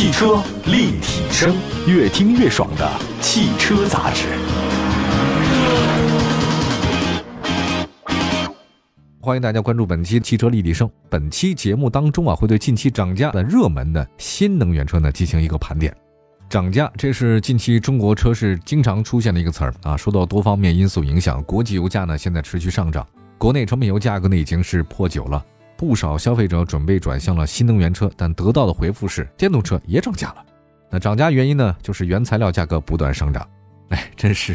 汽车立体声，越听越爽的汽车杂志。欢迎大家关注本期汽车立体声。本期节目当中啊，会对近期涨价的热门的新能源车呢进行一个盘点。涨价，这是近期中国车市经常出现的一个词儿啊。受到多方面因素影响，国际油价呢现在持续上涨，国内成品油价格呢已经是破九了。不少消费者准备转向了新能源车，但得到的回复是电动车也涨价了。那涨价原因呢，就是原材料价格不断上涨。哎，真是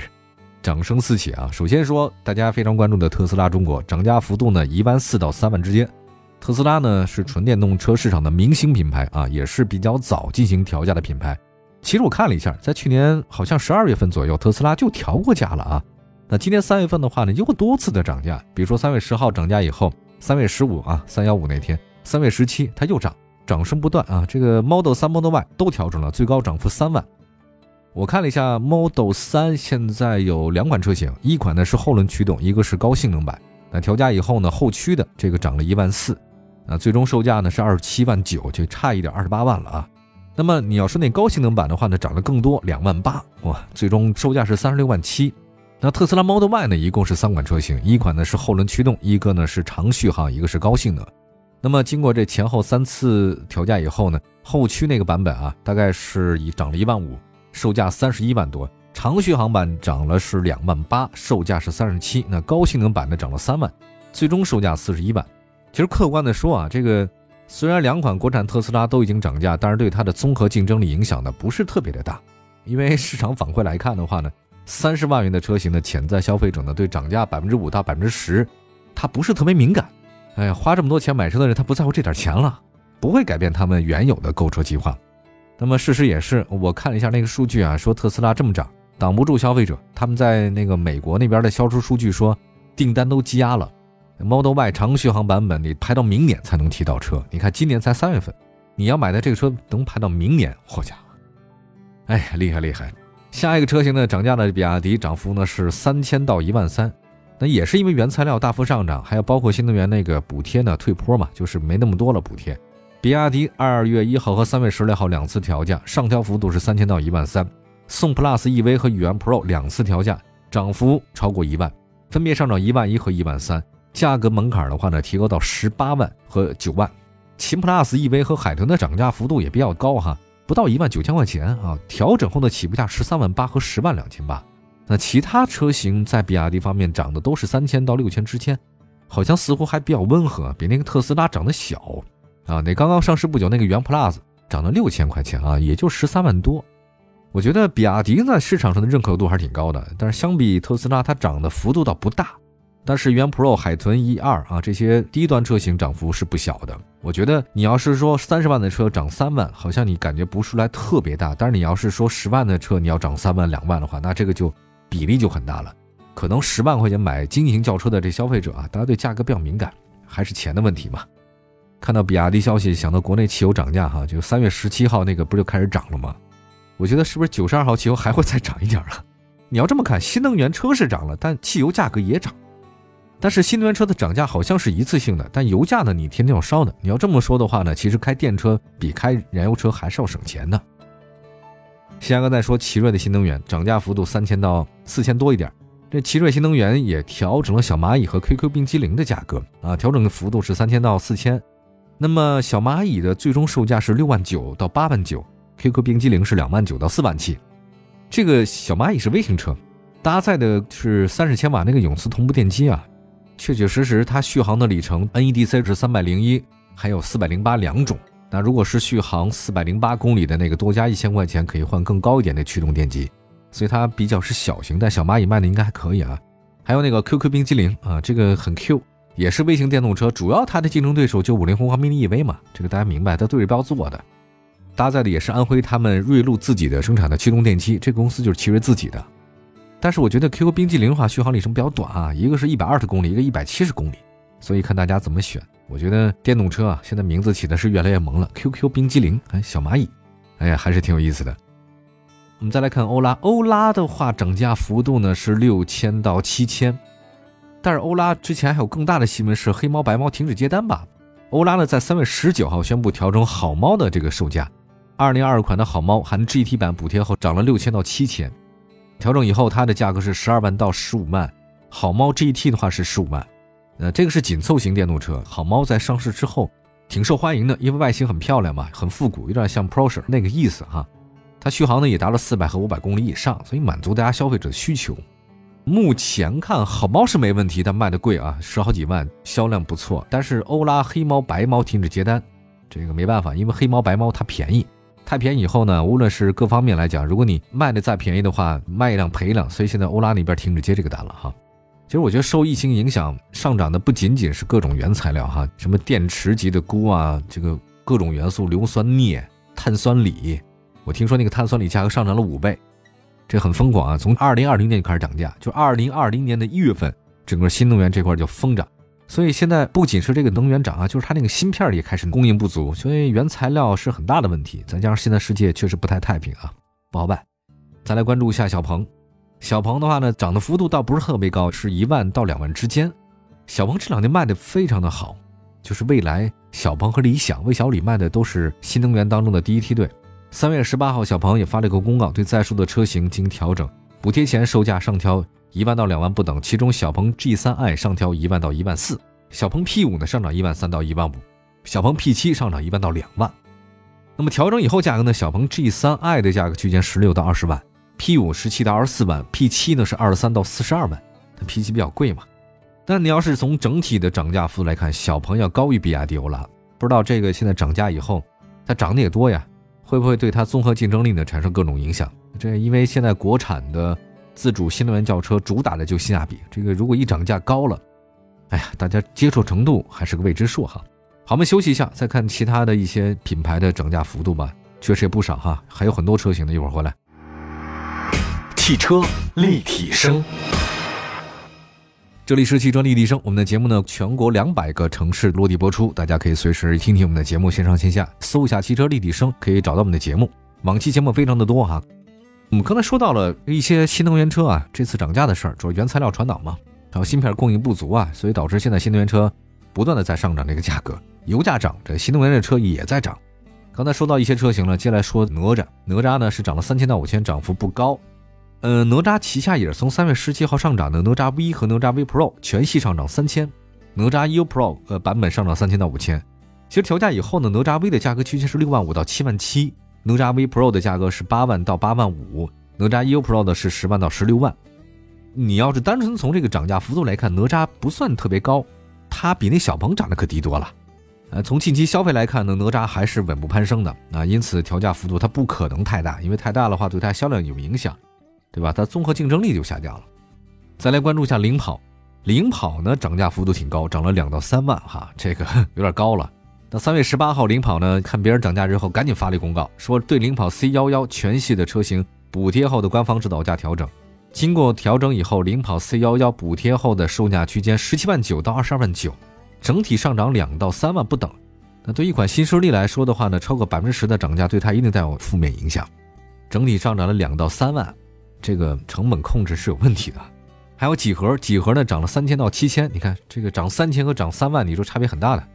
掌声四起啊！首先说大家非常关注的特斯拉中国涨价幅度呢，一万四到三万之间。特斯拉呢是纯电动车市场的明星品牌啊，也是比较早进行调价的品牌。其实我看了一下，在去年好像十二月份左右，特斯拉就调过价了啊。那今年三月份的话呢，又多次的涨价，比如说三月十号涨价以后，三月十五啊，三幺五那天，三月十七它又涨，涨声不断啊。这个 Model 3、Model Y 都调整了，最高涨幅三万。我看了一下 Model 3现在有两款车型，一款呢是后轮驱动，一个是高性能版。那调价以后呢，后驱的这个涨了一万四，啊，最终售价呢是二十七万九，就差一点二十八万了啊。那么你要说那高性能版的话呢，涨了更多，两万八哇，最终售价是三十六万七。那特斯拉 Model Y 呢，一共是三款车型，一款呢是后轮驱动，一个呢是长续航，一个是高性能。那么经过这前后三次调价以后呢，后驱那个版本啊，大概是以涨了一万五，售价三十一万多；长续航版涨了是两万八，售价是三十七。那高性能版呢涨了三万，最终售价四十一万。其实客观的说啊，这个。虽然两款国产特斯拉都已经涨价，但是对它的综合竞争力影响呢不是特别的大。因为市场反馈来看的话呢，三十万元的车型的潜在消费者呢对涨价百分之五到百分之十，他不是特别敏感。哎呀，花这么多钱买车的人他不在乎这点钱了，不会改变他们原有的购车计划。那么事实也是，我看了一下那个数据啊，说特斯拉这么涨挡不住消费者，他们在那个美国那边的销售数据说订单都积压了。Model Y 长续航版本，你排到明年才能提到车。你看今年才三月份，你要买的这个车能排到明年，好家伙！哎，厉害厉害！下一个车型呢，涨价的比亚迪涨幅呢是三千到一万三，那也是因为原材料大幅上涨，还有包括新能源那个补贴呢退坡嘛，就是没那么多了补贴。比亚迪二月一号和三月十六号两次调价，上调幅度是三千到一万三，宋 Plus EV 和宇安 Pro 两次调价，涨幅超过一万，分别上涨一万一和一万三。价格门槛的话呢，提高到十八万和九万。秦 PLUS EV 和海豚的涨价幅度也比较高哈，不到一万九千块钱啊。调整后的起步价十三万八和十万两千八。那其他车型在比亚迪方面涨的都是三千到六千之间，好像似乎还比较温和，比那个特斯拉涨得小啊。那刚刚上市不久那个元 Plus 涨了六千块钱啊，也就十三万多。我觉得比亚迪在市场上的认可度还是挺高的，但是相比特斯拉，它涨的幅度倒不大。但是元 Pro、海豚一二啊，这些低端车型涨幅是不小的。我觉得你要是说三十万的车涨三万，好像你感觉不出来特别大。但是你要是说十万的车你要涨三万两万的话，那这个就比例就很大了。可能十万块钱买经济型轿车的这消费者啊，大家对价格比较敏感，还是钱的问题嘛。看到比亚迪消息，想到国内汽油涨价哈，就三月十七号那个不就开始涨了吗？我觉得是不是九十二号汽油还会再涨一点啊？你要这么看，新能源车是涨了，但汽油价格也涨。但是新能源车的涨价好像是一次性的，但油价呢，你天天要烧的。你要这么说的话呢，其实开电车比开燃油车还是要省钱的。先哥再说奇瑞的新能源涨价幅度三千到四千多一点，这奇瑞新能源也调整了小蚂蚁和 QQ 冰激凌的价格啊，调整的幅度是三千到四千。那么小蚂蚁的最终售价是六万九到八万九，QQ 冰激凌是两万九到四万七。这个小蚂蚁是微型车，搭载的是三十千瓦那个永磁同步电机啊。确确实实，它续航的里程 NEDC 是三百零一，还有四百零八两种。那如果是续航四百零八公里的那个，多加一千块钱可以换更高一点的驱动电机，所以它比较是小型。但小蚂蚁卖的应该还可以啊。还有那个 QQ 冰激凌啊，这个很 Q，也是微型电动车，主要它的竞争对手就五菱宏光 mini EV 嘛，这个大家明白，它对标做的，搭载的也是安徽他们瑞路自己的生产的驱动电机，这个公司就是奇瑞自己的。但是我觉得 QQ 冰激凌的话，续航里程比较短啊，一个是一百二十公里，一个一百七十公里，所以看大家怎么选。我觉得电动车啊，现在名字起的是越来越萌了，QQ 冰激凌，哎，小蚂蚁，哎呀，还是挺有意思的。我们再来看欧拉，欧拉的话涨价幅度呢是六千到七千，但是欧拉之前还有更大的新闻是黑猫白猫停止接单吧？欧拉呢在三月十九号宣布调整好猫的这个售价，二零二二款的好猫含 GT 版补贴后涨了六千到七千，调整以后它的价格是十二万到十五万。好猫 GT 的话是十五万，呃，这个是紧凑型电动车。好猫在上市之后挺受欢迎的，因为外形很漂亮嘛，很复古，有点像 Porsche 那个意思哈。它续航呢也达到四百和五百公里以上，所以满足大家消费者的需求。目前看好猫是没问题，但卖的贵啊，十好几万，销量不错。但是欧拉黑猫白猫停止接单，这个没办法，因为黑猫白猫它便宜。太便宜以后呢，无论是各方面来讲，如果你卖的再便宜的话，卖一辆赔一辆，所以现在欧拉那边停止接这个单了哈。其实我觉得受疫情影响上涨的不仅仅是各种原材料哈，什么电池级的钴啊，这个各种元素硫酸镍、碳酸锂，我听说那个碳酸锂价格上涨了五倍，这很疯狂啊！从二零二零年就开始涨价，就二零二零年的一月份，整个新能源这块就疯涨。所以现在不仅是这个能源涨啊，就是它那个芯片也开始供应不足，所以原材料是很大的问题。再加上现在世界确实不太太平啊，不好办。再来关注一下小鹏，小鹏的话呢，涨的幅度倒不是特别高，是一万到两万之间。小鹏这两年卖的非常的好，就是蔚来、小鹏和理想、魏小李卖的都是新能源当中的第一梯队。三月十八号，小鹏也发了一个公告，对在售的车型进行调整，补贴前售价上调。一万到两万不等，其中小鹏 G3i 上调一万到一万四，小鹏 P5 呢上涨一万三到一万五，小鹏 P7 上涨一万到两万。那么调整以后价格呢？小鹏 G3i 的价格区间十六到二十万，P5 十七到二十四万，P7 呢是二十三到四十二万。它 P7 比较贵嘛？但你要是从整体的涨价幅度来看，小鹏要高于比亚迪欧拉。不知道这个现在涨价以后，它涨的也多呀，会不会对它综合竞争力呢产生各种影响？这因为现在国产的。自主新能源轿车主打的就性价比，这个如果一涨价高了，哎呀，大家接受程度还是个未知数哈。好，我们休息一下，再看其他的一些品牌的涨价幅度吧，确实也不少哈，还有很多车型呢，一会儿回来。汽车立体声，这里是汽车立体声，我们的节目呢，全国两百个城市落地播出，大家可以随时听听我们的节目，线上线下搜一下汽车立体声，可以找到我们的节目。往期节目非常的多哈。我们刚才说到了一些新能源车啊，这次涨价的事儿，主要原材料传导嘛，然后芯片供应不足啊，所以导致现在新能源车不断的在上涨这个价格，油价涨，这新能源的车也在涨。刚才说到一些车型了，接下来说哪吒，哪吒呢是涨了三千到五千，涨幅不高。呃，哪吒旗下也是从三月十七号上涨的，哪吒 V 和哪吒 V Pro 全系上涨三千，哪吒 U Pro 呃版本上涨三千到五千。其实调价以后呢，哪吒 V 的价格区间是六万五到七万七。哪吒 V Pro 的价格是八万到八万五，哪吒 EU Pro 的是十万到十六万。你要是单纯从这个涨价幅度来看，哪吒不算特别高，它比那小鹏涨得可低多了。呃，从近期消费来看呢，哪吒还是稳步攀升的啊，因此调价幅度它不可能太大，因为太大的话对它销量有影响，对吧？它综合竞争力就下降了。再来关注一下领跑，领跑呢涨价幅度挺高，涨了两到三万哈，这个 有点高了。那三月十八号，领跑呢看别人涨价之后，赶紧发了一公告，说对领跑 C 幺幺全系的车型补贴后的官方指导价调整。经过调整以后，领跑 C 幺幺补贴后的售价区间十七万九到二十二万九，整体上涨两到三万不等。那对一款新势力来说的话呢，超过百分之十的涨价对它一定带有负面影响。整体上涨了两到三万，这个成本控制是有问题的。还有几何，几何呢涨了三千到七千，你看这个涨三千和涨三万，你说差别很大的。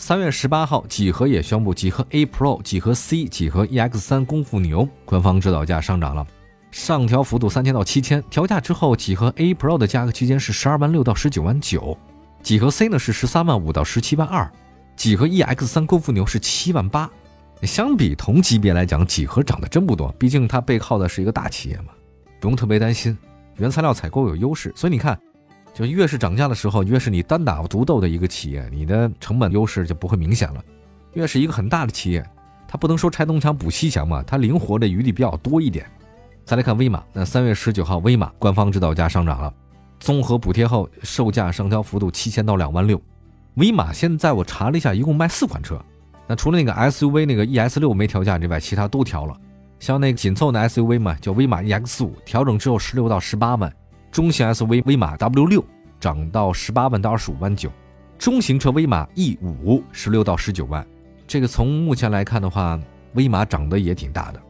三月十八号，几何也宣布，几何 A Pro、几何 C、几何 EX 三功夫牛官方指导价上涨了，上调幅度三千到七千。调价之后，几何 A Pro 的价格区间是十二万六到十九万九，几何 C 呢是十三万五到十七万二，几何 EX 三功夫牛是七万八。相比同级别来讲，几何涨得真不多，毕竟它背靠的是一个大企业嘛，不用特别担心，原材料采购有优势，所以你看。就越是涨价的时候，越是你单打独斗的一个企业，你的成本优势就不会明显了。越是一个很大的企业，它不能说拆东墙补西墙嘛，它灵活的余地比较多一点。再来看威马，那三月十九号，威马官方指导价上涨了，综合补贴后售价上调幅度七千到两万六。威马现在我查了一下，一共卖四款车，那除了那个 SUV 那个 ES 六没调价之外，其他都调了。像那个紧凑的 SUV 嘛，叫威马 EX 五，调整之后十六到十八万。中型 SUV 威马 W 六涨到十八万到二十五万九，中型车威马 E 五十六到十九万。这个从目前来看的话，威马涨得也挺大的。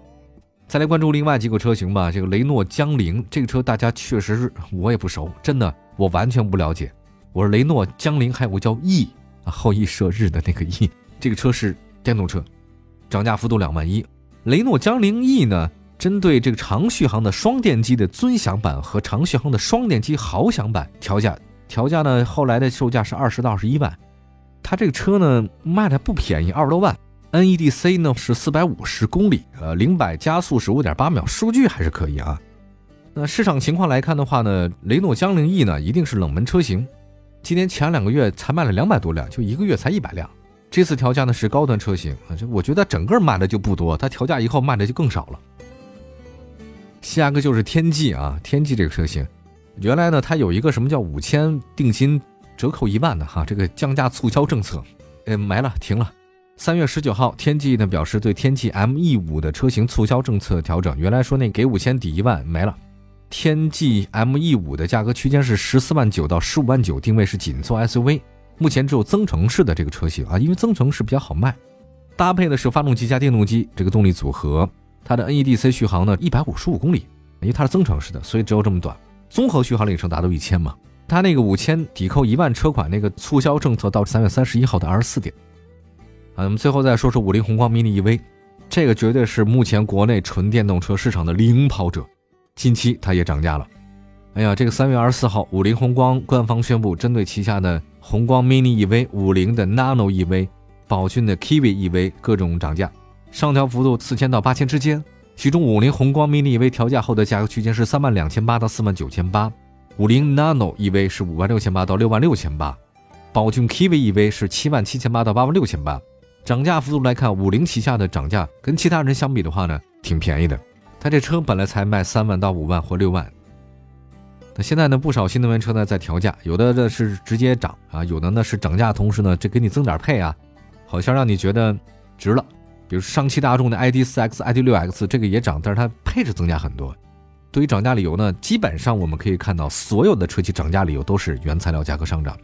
再来关注另外几个车型吧。这个雷诺江铃这个车大家确实是我也不熟，真的我完全不了解。我是雷诺江铃，还有个叫 E 啊后羿射日的那个 E，这个车是电动车，涨价幅度两万一。雷诺江铃 E 呢，针对这个长续航的双电机的尊享版和长续航的双电机豪享版调价，调价呢后来的售价是二十到二十一万。它这个车呢卖的不便宜，二十多万。NEDC 呢是四百五十公里，呃，零百加速是五点八秒，数据还是可以啊。那市场情况来看的话呢，雷诺江铃 E 呢一定是冷门车型，今年前两个月才卖了两百多辆，就一个月才一百辆。这次调价呢是高端车型，这我觉得整个卖的就不多，它调价以后卖的就更少了。下个就是天际啊，天际这个车型，原来呢它有一个什么叫五千定金折扣一万的哈，这个降价促销政策，呃没了停了。三月十九号，天际呢表示对天际 ME 五的车型促销政策调整，原来说那给五千抵一万没了。天际 ME 五的价格区间是十四万九到十五万九，定位是紧凑 SUV，目前只有增程式的这个车型啊，因为增程式比较好卖。搭配的是发动机加电动机这个动力组合，它的 NEDC 续航呢一百五十五公里，因为它是增程式的，所以只有这么短。综合续航里程达到一千嘛，它那个五千抵扣一万车款那个促销政策到三月三十一号的二十四点。啊，我们最后再说说五菱宏光 mini EV，这个绝对是目前国内纯电动车市场的领跑者。近期它也涨价了。哎呀，这个三月二十四号，五菱宏光官方宣布，针对旗下的宏光 mini EV、五菱的 nano EV、宝骏的 Kiwi EV 各种涨价，上调幅度四千到八千之间。其中五菱宏光 mini EV 调价后的价格区间是三万两千八到四万九千八，五菱 nano EV 是五万六千八到六万六千八，宝骏 Kiwi EV 是七万七千八到八万六千八。涨价幅度来看，五菱旗下的涨价跟其他人相比的话呢，挺便宜的。它这车本来才卖三万到五万或六万，那现在呢，不少新能源车呢在调价，有的呢是直接涨啊，有的呢是涨价同时呢，这给你增点配啊，好像让你觉得值了。比如上汽大众的 ID.4X、ID.6X 这个也涨，但是它配置增加很多。对于涨价理由呢，基本上我们可以看到，所有的车企涨价理由都是原材料价格上涨。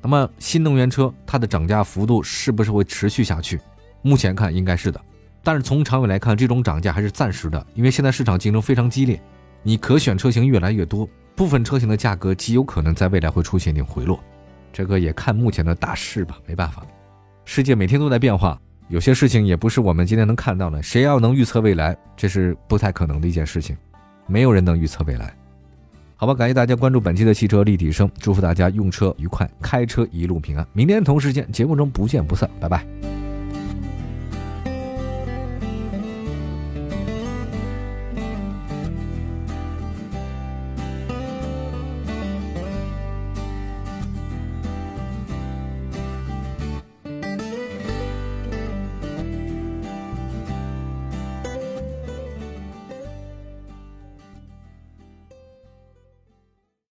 那么新能源车它的涨价幅度是不是会持续下去？目前看应该是的，但是从长远来看，这种涨价还是暂时的，因为现在市场竞争非常激烈，你可选车型越来越多，部分车型的价格极有可能在未来会出现一定回落。这个也看目前的大势吧，没办法，世界每天都在变化，有些事情也不是我们今天能看到的。谁要能预测未来，这是不太可能的一件事情，没有人能预测未来。好吧，感谢大家关注本期的汽车立体声，祝福大家用车愉快，开车一路平安。明天同时间节目中不见不散，拜拜。